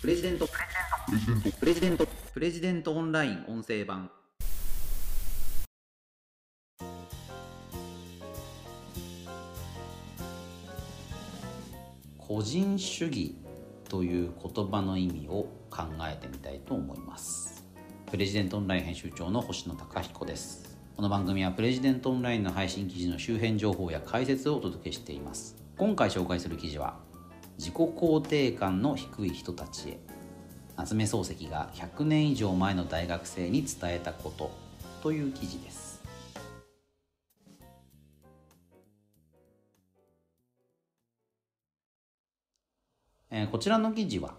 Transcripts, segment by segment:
プレジデント。プレジデント。プレジデントオンライン音声版。個人主義という言葉の意味を考えてみたいと思います。プレジデントオンライン編集長の星野貴彦です。この番組はプレジデントオンラインの配信記事の周辺情報や解説をお届けしています。今回紹介する記事は自己肯定感の低い人たちへ夏目漱石が100年以上前の大学生に伝えたことという記事ですこちらの記事は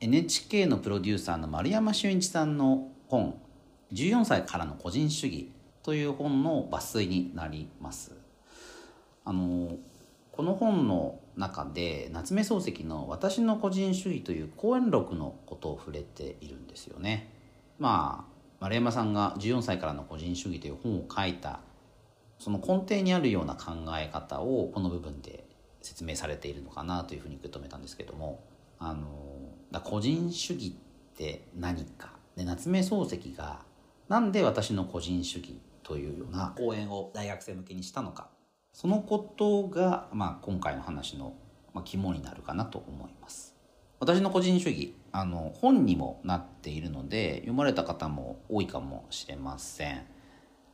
NHK のプロデューサーの丸山俊一さんの本「14歳からの個人主義」という本の抜粋になります。あのこの本の中で夏目漱石の「私の個人主義」という講演録のことを触れているんですよね。まあ丸山さんが「14歳からの個人主義」という本を書いたその根底にあるような考え方をこの部分で説明されているのかなというふうに受け止めたんですけどもあのだ個人主義って何か？で夏目漱石がなんで私の個人主義というような講演を大学生向けにしたのか？そのことが、まあ、今回の話の、まあ、肝になるかなと思います。私の個人主義あの本にもなっているので読まれた方も多いかもしれません。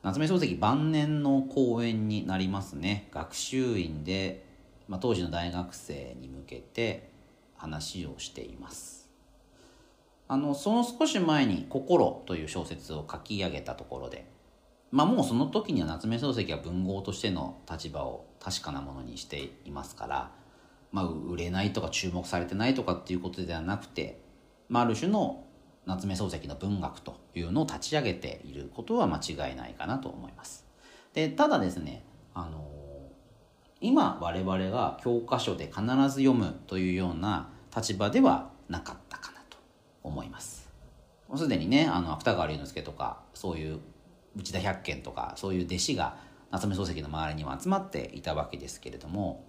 夏目漱石晩年の講演になりますね。学習院で、まあ、当時の大学生に向けて話をしています。あのその少し前に「心」という小説を書き上げたところでまあもうその時には夏目漱石は文豪としての立場を確かなものにしていますから、まあ、売れないとか注目されてないとかっていうことではなくて、まあ、ある種の夏目漱石の文学というのを立ち上げていることは間違いないかなと思います。でただですねあの今我々が教科書で必ず読むというような立場ではなかったかなと思います。もうすでにねあの芥川龍之介とかそういう内田百軒とかそういう弟子が夏目漱石の周りには集まっていたわけですけれども、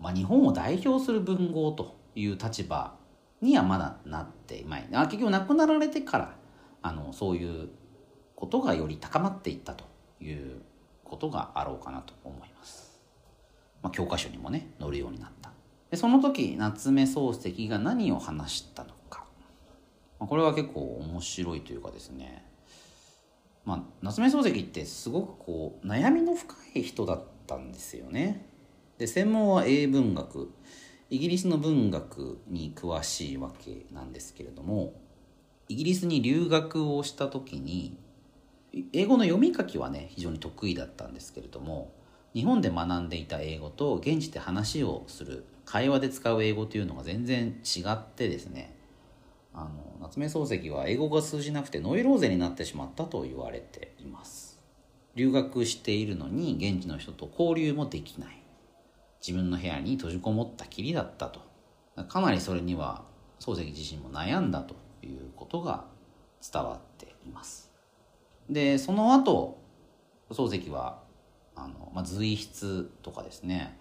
まあ、日本を代表する文豪という立場にはまだなっていない結局亡くなられてからあのそういうことがより高まっていったということがあろうかなと思います。まあ、教科書にもね載るようになった。でその時夏目漱石が何を話したのか、まあ、これは結構面白いというかですね。まあ、夏目漱石ってすごくこう悩みの深い人だったんですよね。で専門は英文学イギリスの文学に詳しいわけなんですけれどもイギリスに留学をした時に英語の読み書きはね非常に得意だったんですけれども日本で学んでいた英語と現地で話をする会話で使う英語というのが全然違ってですねあの夏目漱石は英語が通じなくてノイローゼになってしまったと言われています。留学しているのに現地の人と交流もできない。自分の部屋に閉じこもったきりだったと。かなりそれには漱石自身も悩んだということが伝わっています。でその後漱石はあの、まあ、随筆とかですね、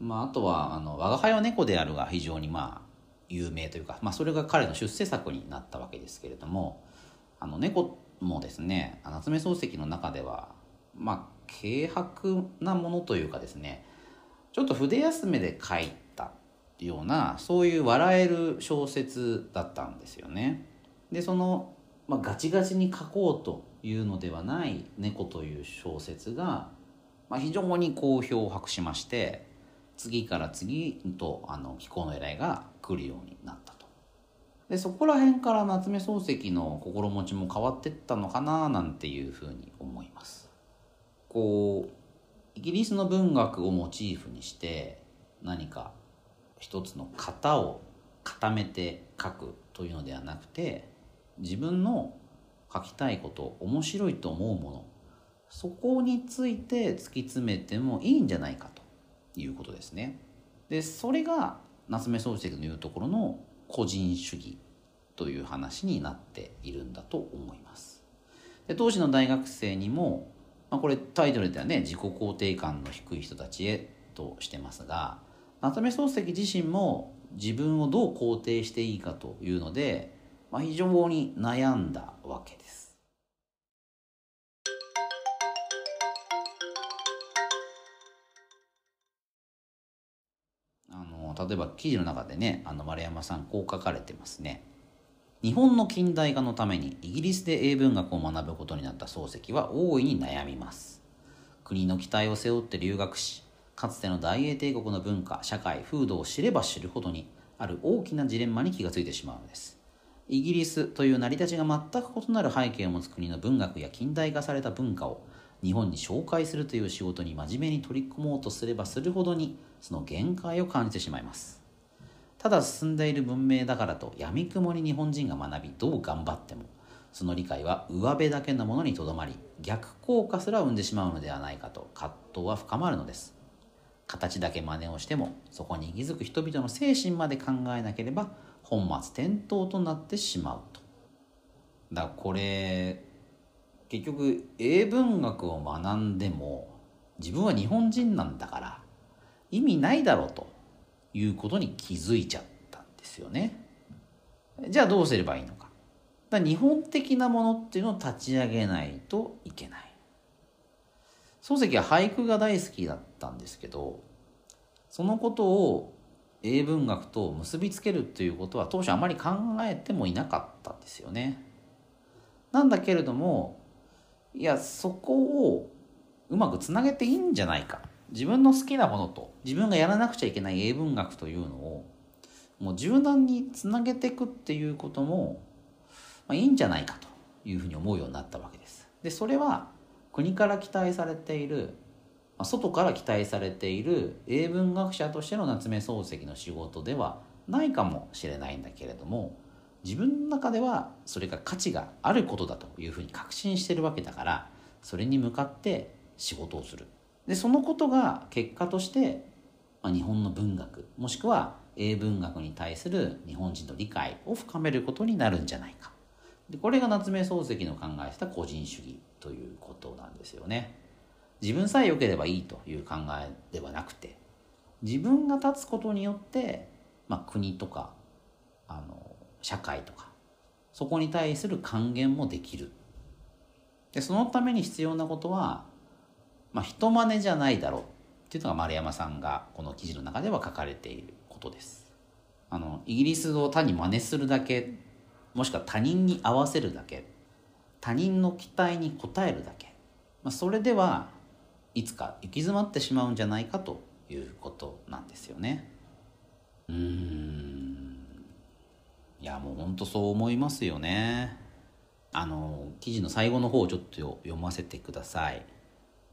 まあ、あとはあの「我が輩は猫である」が非常にまあ有名というか、まあ、それが彼の出世作になったわけですけれどもあの猫もですね夏目漱石の中ではまあ軽薄なものというかですねちょっと筆休めで書いたようなそういう笑える小説だったんですよね。でその、まあ、ガチガチに書こうというのではない「猫」という小説が、まあ、非常に好評を博しまして次から次とあの寄稿の依頼が来るようになったとでそこら辺から夏目漱石の心持ちも変わってったのかななんていうふうに思いますこうイギリスの文学をモチーフにして何か一つの型を固めて書くというのではなくて自分の書きたいこと面白いと思うものそこについて突き詰めてもいいんじゃないかということですね。でそれが夏目漱石の言うところの個人主義という話になっているんだと思います。で当時の大学生にも、まあ、これタイトルではね自己肯定感の低い人たちへとしてますが夏目漱石自身も自分をどう肯定していいかというので、まあ、非常に悩んだわけです。例えば記事の中でねあの丸山さんこう書かれてますね。日本の近代化のためにイギリスで英文学を学ぶことになった漱石は大いに悩みます。国の期待を背負って留学しかつての大英帝国の文化社会風土を知れば知るほどにある大きなジレンマに気がついてしまうのですイギリスという成り立ちが全く異なる背景を持つ国の文学や近代化された文化を日本に紹介するという仕事に真面目に取り組もうとすればするほどにその限界を感じてしまいます。ただ進んでいる文明だからとやみくもに日本人が学びどう頑張ってもその理解は上辺だけのものにとどまり逆効果すら生んでしまうのではないかと葛藤は深まるのです。形だけ真似をしてもそこに息づく人々の精神まで考えなければ本末転倒となってしまうと。だからこれ結局英文学を学んでも自分は日本人なんだから意味ないだろうということに気づいちゃったんですよね。じゃあどうすればいいのか。だ日本的なものっていうのを立ち上げないといけない。漱石は俳句が大好きだったんですけどそのことを英文学と結びつけるということは当初あまり考えてもいなかったんですよね。なんだけれどもいやそこをうまくつなげていいんじゃないか自分の好きなものと自分がやらなくちゃいけない英文学というのをもう柔軟につなげていくっていうことも、まあ、いいんじゃないかというふうに思うようになったわけです。でそれは国から期待されているま外から期待されている英文学者としての夏目漱石の仕事ではないかもしれないんだけれども自分の中ではそれが価値があることだというふうに確信してるわけだからそれに向かって仕事をするでそのことが結果として、まあ、日本の文学もしくは英文学に対する日本人の理解を深めることになるんじゃないかでこれが夏目漱石の考えた個人主義ということなんですよね。自分さえ良ければいいという考えではなくて自分が立つことによって、まあ、国とかあの社会とかそこに対する還元もできる。でそのために必要なことは、まあ、人真似じゃないだろう。っていうのが丸山さんがこの記事の中では書かれていることです。あのイギリスを単に真似するだけもしくは他人に合わせるだけ他人の期待に応えるだけ、まあ、それではいつか行き詰まってしまうんじゃないかということなんですよね。うん。やもうほんとそう思いますよね。あの記事の最後の方をちょっと読ませてください。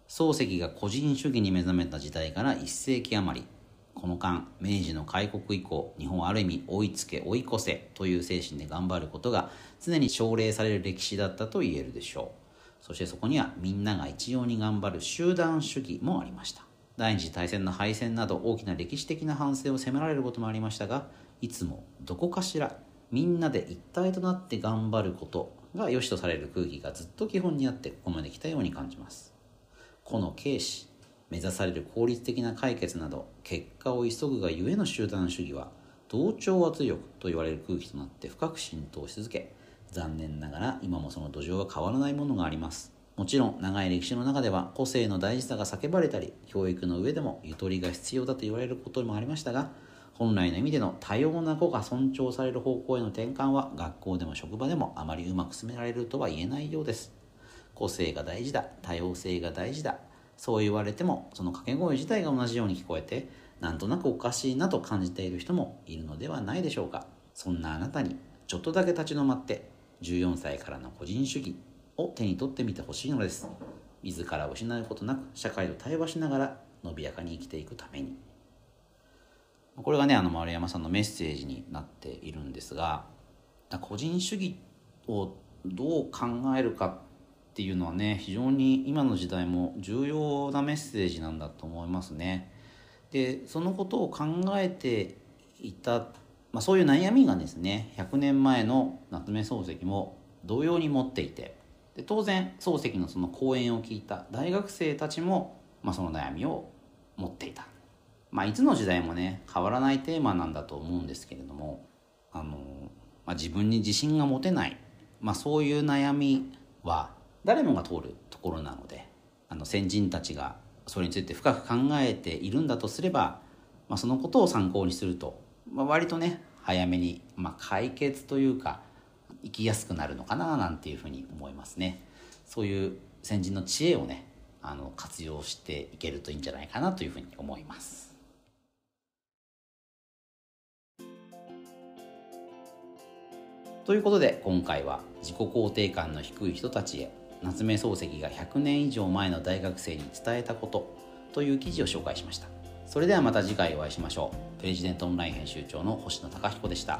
漱石が個人主義に目覚めた時代から1世紀余り。この間明治の開国以降日本はある意味追いつけ追い越せという精神で頑張ることが常に奨励される歴史だったと言えるでしょう。そしてそこにはみんなが一様に頑張る集団主義もありました。第二次大戦の敗戦など大きな歴史的な反省を責められることもありましたがいつもどこかしらみんなで一体となって頑張ることが良しとされる空気がずっと基本にあってここまで来たように感じます。この軽視目指される効率的な解決など結果を急ぐがゆえの集団主義は同調圧力と言われる空気となって深く浸透し続け残念ながら今もその土壌は変わらないものがあります。もちろん長い歴史の中では個性の大事さが叫ばれたり教育の上でもゆとりが必要だと言われることもありましたが本来の意味での多様な子が尊重される方向への転換は学校でも職場でもあまりうまく進められるとは言えないようです個性が大事だ多様性が大事だそう言われてもその掛け声自体が同じように聞こえてなんとなくおかしいなと感じている人もいるのではないでしょうかそんなあなたにちょっとだけ立ち止まって14歳からの個人主義を手に取ってみてほしいのです自らを失うことなく社会と対話しながら伸びやかに生きていくためにこれがねあの丸山さんのメッセージになっているんですが個人主義をどう考えるかっていうのはね非常に今の時代も重要なメッセージなんだと思いますね。でそのことを考えていた、まあ、そういう悩みがですね100年前の夏目漱石も同様に持っていてで当然漱石のその講演を聞いた大学生たちも、まあ、その悩みを持っていたまあいつの時代もね変わらないテーマなんだと思うんですけれどもあの、まあ、自分に自信が持てない、まあ、そういう悩みは誰もが通るところなのであの先人たちがそれについて深く考えているんだとすれば、まあ、そのことを参考にすると、まあ、割とね早めに、まあ、解決というか生きやすくなるのかななんていうふうに思いますね。そういう先人の知恵をねあの活用していけるといいんじゃないかなというふうに思います。ということで今回は自己肯定感の低い人たちへ夏目漱石が100年以上前の大学生に伝えたことという記事を紹介しましたそれではまた次回お会いしましょうプレジデントオンライン編集長の星野貴彦でした